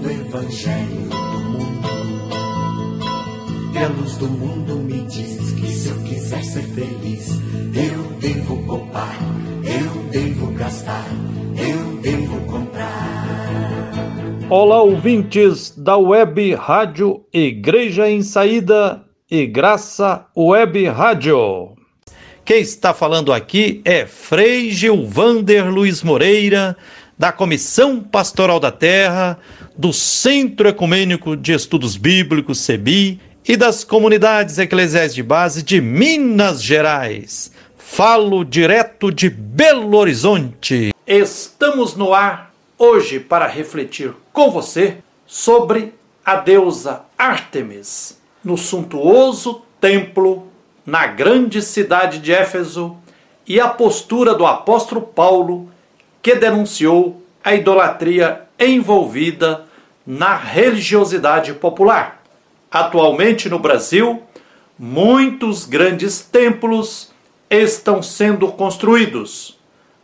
do Evangelho do mundo. E a luz do mundo me diz que se eu quiser ser feliz, eu devo poupar, eu devo gastar, eu devo comprar. Olá, ouvintes da Web Rádio Igreja em Saída e Graça Web Rádio. Quem está falando aqui é Frei Gilvander Luiz Moreira, da Comissão Pastoral da Terra, do Centro Ecumênico de Estudos Bíblicos, CEBI, e das comunidades eclesiais de base de Minas Gerais. Falo direto de Belo Horizonte. Estamos no ar hoje para refletir com você sobre a deusa Ártemis no suntuoso templo na grande cidade de Éfeso e a postura do apóstolo Paulo que denunciou a idolatria envolvida na religiosidade popular. Atualmente no Brasil, muitos grandes templos estão sendo construídos.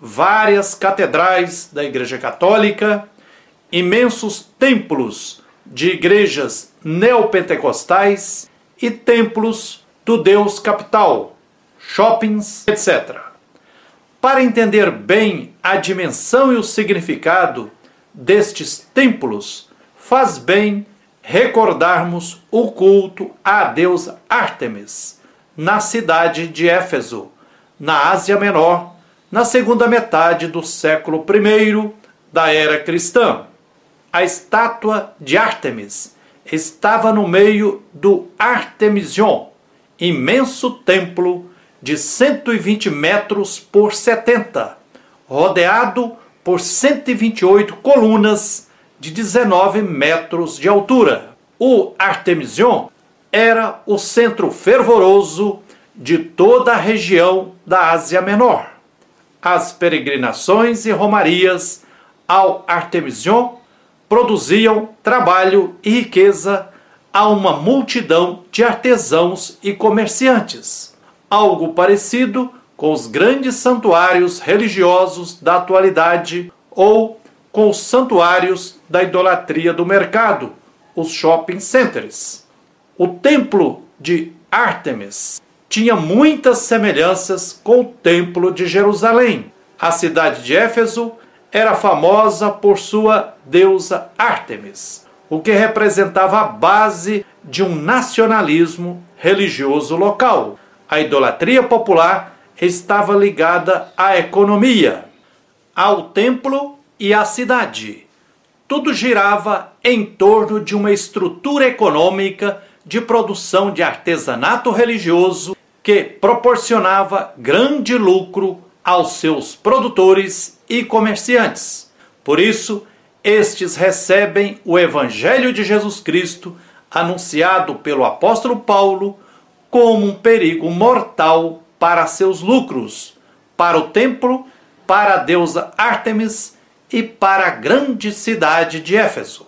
Várias catedrais da Igreja Católica, imensos templos de igrejas neopentecostais e templos do Deus capital, shoppings, etc. Para entender bem a dimensão e o significado destes templos, faz bem recordarmos o culto à deusa Ártemis na cidade de Éfeso, na Ásia Menor, na segunda metade do século I da era cristã. A estátua de Ártemis estava no meio do Artemision, imenso templo de 120 metros por 70, rodeado por 128 colunas de 19 metros de altura. O Artemision era o centro fervoroso de toda a região da Ásia Menor. As peregrinações e romarias ao Artemision produziam trabalho e riqueza a uma multidão de artesãos e comerciantes, algo parecido com os grandes santuários religiosos da atualidade ou com os santuários da idolatria do mercado, os shopping centers. O templo de Ártemis tinha muitas semelhanças com o templo de Jerusalém. A cidade de Éfeso era famosa por sua deusa Ártemis, o que representava a base de um nacionalismo religioso local. A idolatria popular estava ligada à economia, ao templo e à cidade. Tudo girava em torno de uma estrutura econômica de produção de artesanato religioso que proporcionava grande lucro aos seus produtores e comerciantes. Por isso, estes recebem o Evangelho de Jesus Cristo, anunciado pelo apóstolo Paulo, como um perigo mortal para seus lucros, para o templo, para a deusa Ártemis e para a grande cidade de Éfeso.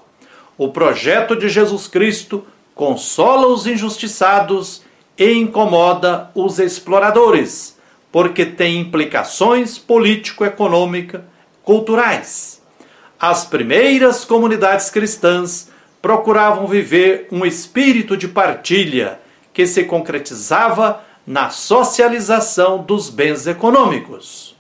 O projeto de Jesus Cristo consola os injustiçados e incomoda os exploradores porque tem implicações político-econômica, culturais. As primeiras comunidades cristãs procuravam viver um espírito de partilha que se concretizava na socialização dos bens econômicos.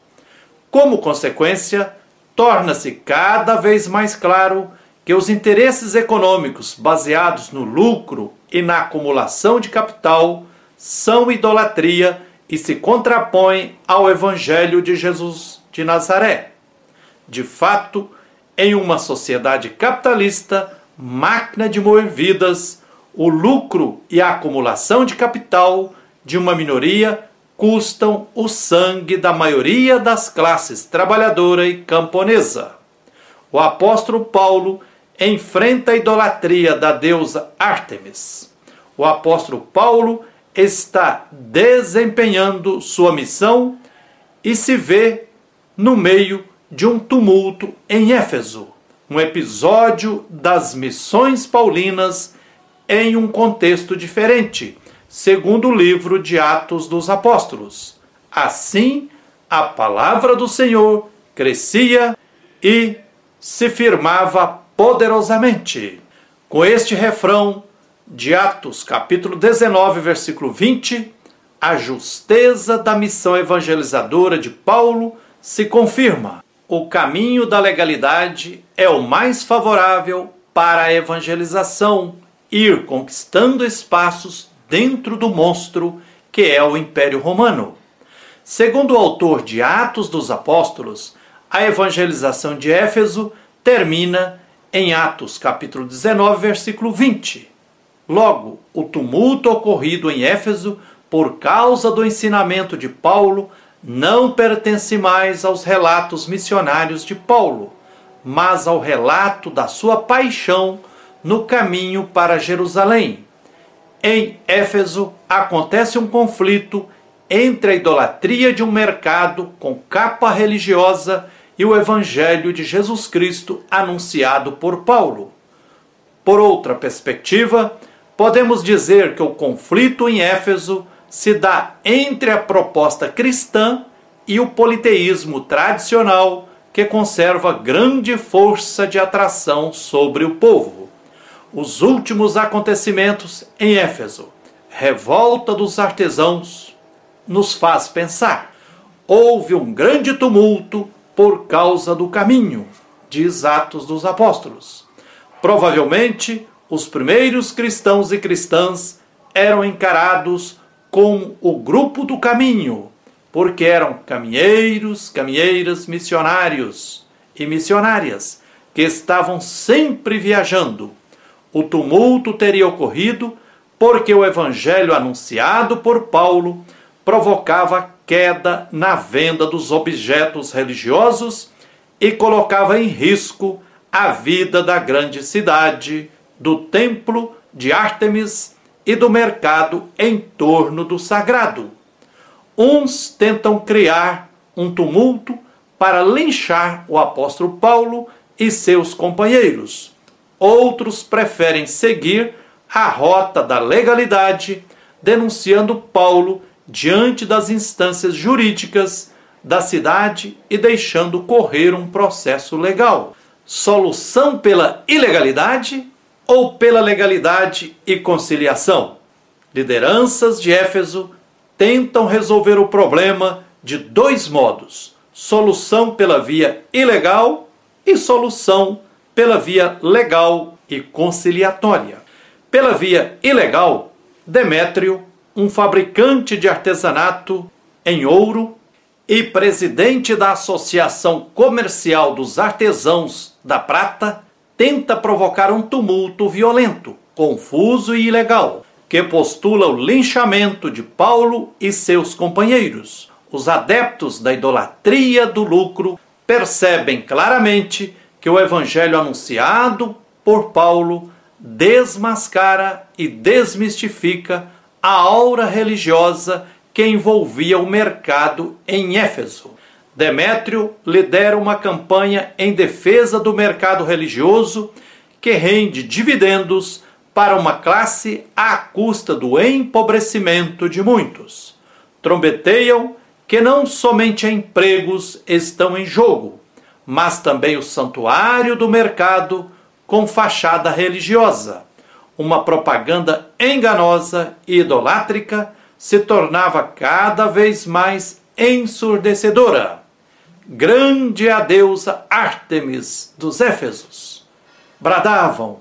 Como consequência, torna-se cada vez mais claro que os interesses econômicos baseados no lucro e na acumulação de capital são idolatria e se contrapõe ao Evangelho de Jesus de Nazaré. De fato, em uma sociedade capitalista, máquina de mover vidas, o lucro e a acumulação de capital de uma minoria custam o sangue da maioria das classes trabalhadora e camponesa. O apóstolo Paulo enfrenta a idolatria da deusa Ártemis. O apóstolo Paulo está desempenhando sua missão e se vê no meio de um tumulto em Éfeso, um episódio das missões paulinas em um contexto diferente, segundo o livro de Atos dos Apóstolos. Assim, a palavra do Senhor crescia e se firmava poderosamente. Com este refrão de Atos, capítulo 19, versículo 20, a justeza da missão evangelizadora de Paulo se confirma. O caminho da legalidade é o mais favorável para a evangelização, ir conquistando espaços dentro do monstro que é o Império Romano. Segundo o autor de Atos dos Apóstolos, a evangelização de Éfeso termina em Atos capítulo 19, versículo 20. Logo, o tumulto ocorrido em Éfeso por causa do ensinamento de Paulo não pertence mais aos relatos missionários de Paulo, mas ao relato da sua paixão no caminho para Jerusalém. Em Éfeso acontece um conflito entre a idolatria de um mercado com capa religiosa e o Evangelho de Jesus Cristo anunciado por Paulo. Por outra perspectiva, podemos dizer que o conflito em Éfeso se dá entre a proposta cristã e o politeísmo tradicional que conserva grande força de atração sobre o povo. Os últimos acontecimentos em Éfeso, revolta dos artesãos, nos faz pensar. Houve um grande tumulto por causa do caminho, diz Atos dos Apóstolos. Provavelmente, os primeiros cristãos e cristãs eram encarados como o grupo do caminho, porque eram caminheiros, caminheiras, missionários e missionárias que estavam sempre viajando. O tumulto teria ocorrido porque o evangelho anunciado por Paulo provocava queda na venda dos objetos religiosos e colocava em risco a vida da grande cidade, do templo de Ártemis e do mercado em torno do sagrado. Uns tentam criar um tumulto para linchar o apóstolo Paulo e seus companheiros. Outros preferem seguir a rota da legalidade, denunciando Paulo diante das instâncias jurídicas da cidade e deixando correr um processo legal. Solução pela ilegalidade ou pela legalidade e conciliação? Lideranças de Éfeso tentam resolver o problema de dois modos: solução pela via ilegal e solução pela via legal e conciliatória. Pela via ilegal, Demétrio um fabricante de artesanato em ouro e presidente da Associação Comercial dos Artesãos da Prata, tenta provocar um tumulto violento, confuso e ilegal, que postula o linchamento de Paulo e seus companheiros. Os adeptos da idolatria do lucro percebem claramente que o evangelho anunciado por Paulo desmascara e desmistifica a aura religiosa que envolvia o mercado em Éfeso. Demétrio lidera uma campanha em defesa do mercado religioso que rende dividendos para uma classe à custa do empobrecimento de muitos. Trombeteiam que não somente empregos estão em jogo, mas também o santuário do mercado com fachada religiosa uma propaganda enganosa e idolátrica se tornava cada vez mais ensurdecedora. Grande a deusa Ártemis dos Éfesos. Bradavam.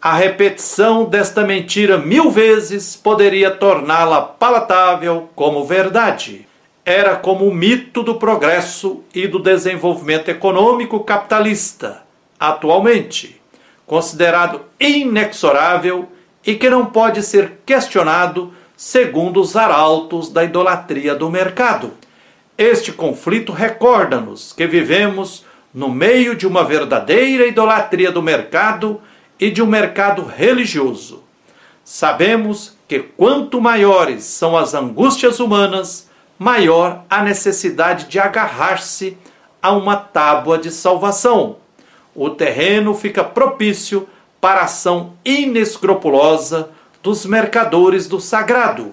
A repetição desta mentira mil vezes poderia torná-la palatável como verdade. Era como o mito do progresso e do desenvolvimento econômico capitalista, atualmente considerado inexorável e que não pode ser questionado segundo os arautos da idolatria do mercado. Este conflito recorda-nos que vivemos no meio de uma verdadeira idolatria do mercado e de um mercado religioso. Sabemos que quanto maiores são as angústias humanas, maior a necessidade de agarrar-se a uma tábua de salvação o terreno fica propício para a ação inescrupulosa dos mercadores do sagrado.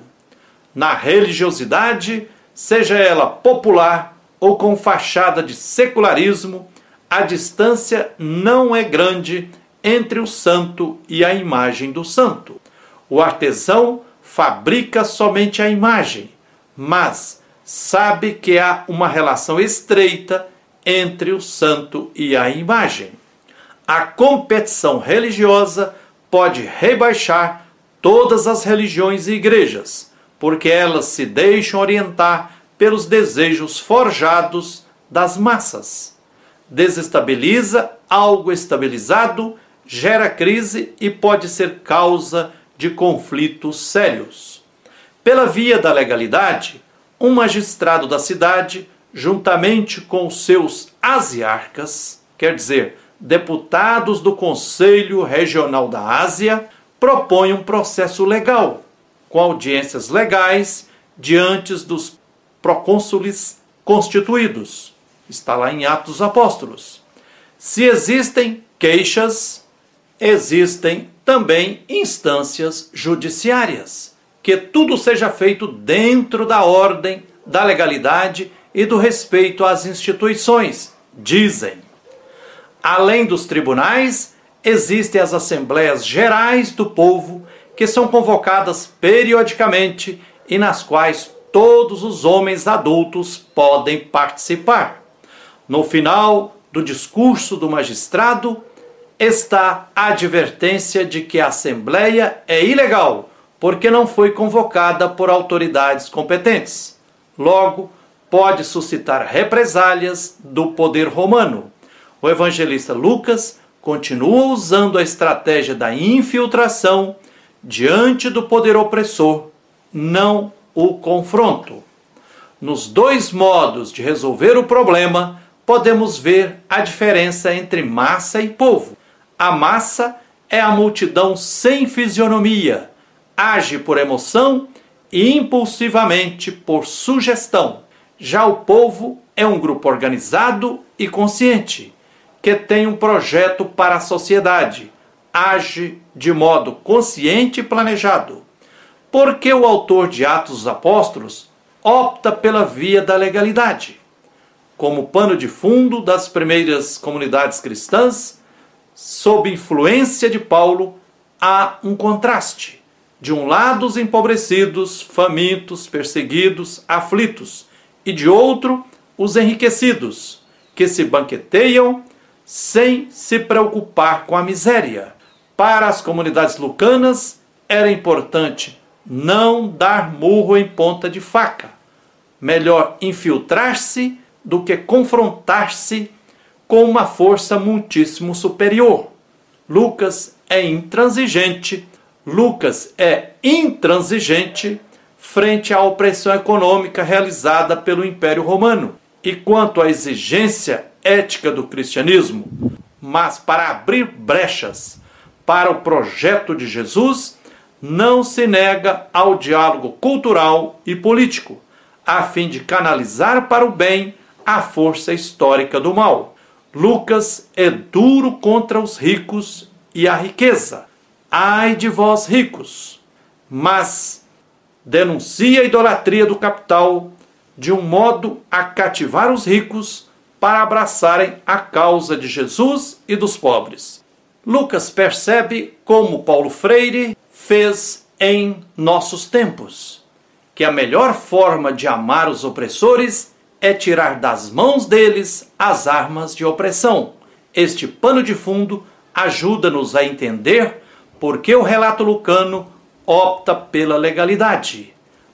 Na religiosidade, seja ela popular ou com fachada de secularismo, a distância não é grande entre o santo e a imagem do santo. O artesão fabrica somente a imagem, mas sabe que há uma relação estreita entre o santo e a imagem. A competição religiosa pode rebaixar todas as religiões e igrejas, porque elas se deixam orientar pelos desejos forjados das massas. Desestabiliza algo estabilizado, gera crise e pode ser causa de conflitos sérios. Pela via da legalidade, um magistrado da cidade, juntamente com seus asiarcas, quer dizer, deputados do Conselho Regional da Ásia, propõe um processo legal, com audiências legais diante dos procônsules constituídos. Está lá em Atos Apóstolos. Se existem queixas, existem também instâncias judiciárias. Que tudo seja feito dentro da ordem, da legalidade e do respeito às instituições, dizem. Além dos tribunais, existem as assembleias gerais do povo, que são convocadas periodicamente e nas quais todos os homens adultos podem participar. No final do discurso do magistrado está a advertência de que a assembleia é ilegal, porque não foi convocada por autoridades competentes. Logo, pode suscitar represálias do poder romano o evangelista Lucas continua usando a estratégia da infiltração diante do poder opressor, não o confronto. Nos dois modos de resolver o problema, podemos ver a diferença entre massa e povo. A massa é a multidão sem fisionomia, age por emoção e impulsivamente por sugestão. Já o povo é um grupo organizado e consciente que tem um projeto para a sociedade, age de modo consciente e planejado. Porque o autor de Atos dos Apóstolos opta pela via da legalidade. Como pano de fundo das primeiras comunidades cristãs, sob influência de Paulo, há um contraste. De um lado, os empobrecidos, famintos, perseguidos, aflitos, e de outro, os enriquecidos, que se banqueteiam sem se preocupar com a miséria. Para as comunidades lucanas, era importante não dar murro em ponta de faca. Melhor infiltrar-se do que confrontar-se com uma força muitíssimo superior. Lucas é intransigente, Lucas é intransigente frente à opressão econômica realizada pelo Império Romano. E quanto à exigência ética do cristianismo, mas para abrir brechas para o projeto de Jesus, não se nega ao diálogo cultural e político, a fim de canalizar para o bem a força histórica do mal. Lucas é duro contra os ricos e a riqueza. Ai de vós ricos! Mas denuncia a idolatria do capital de um modo a cativar os ricos para abraçarem a causa de Jesus e dos pobres. Lucas percebe como Paulo Freire fez em nossos tempos, que a melhor forma de amar os opressores é tirar das mãos deles as armas de opressão. Este pano de fundo ajuda-nos a entender por que o relato lucano opta pela legalidade.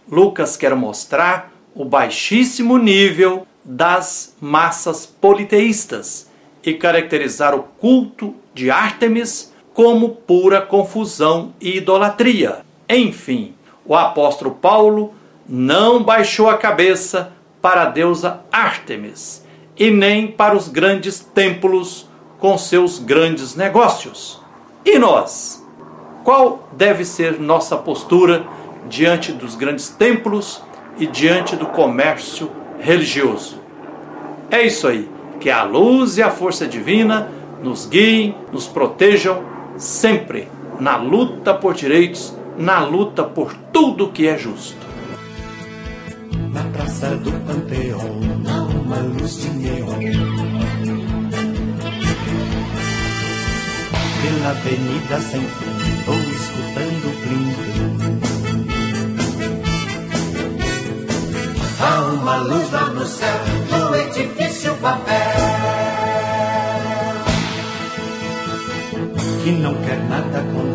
Lucas quer mostrar o baixíssimo nível das massas politeístas e caracterizar o culto de Ártemis como pura confusão e idolatria. Enfim, o apóstolo Paulo não baixou a cabeça para a deusa Ártemis e nem para os grandes templos com seus grandes negócios. E nós? Qual deve ser nossa postura diante dos grandes templos e diante do comércio religioso. É isso aí. Que a luz e a força divina nos guiem, nos protejam sempre na luta por direitos, na luta por tudo que é justo. Na praça do Panteão, uma luz de neon. na avenida sem fim, vou escutando o plim Há uma luz lá no céu, no edifício papel, que não quer nada com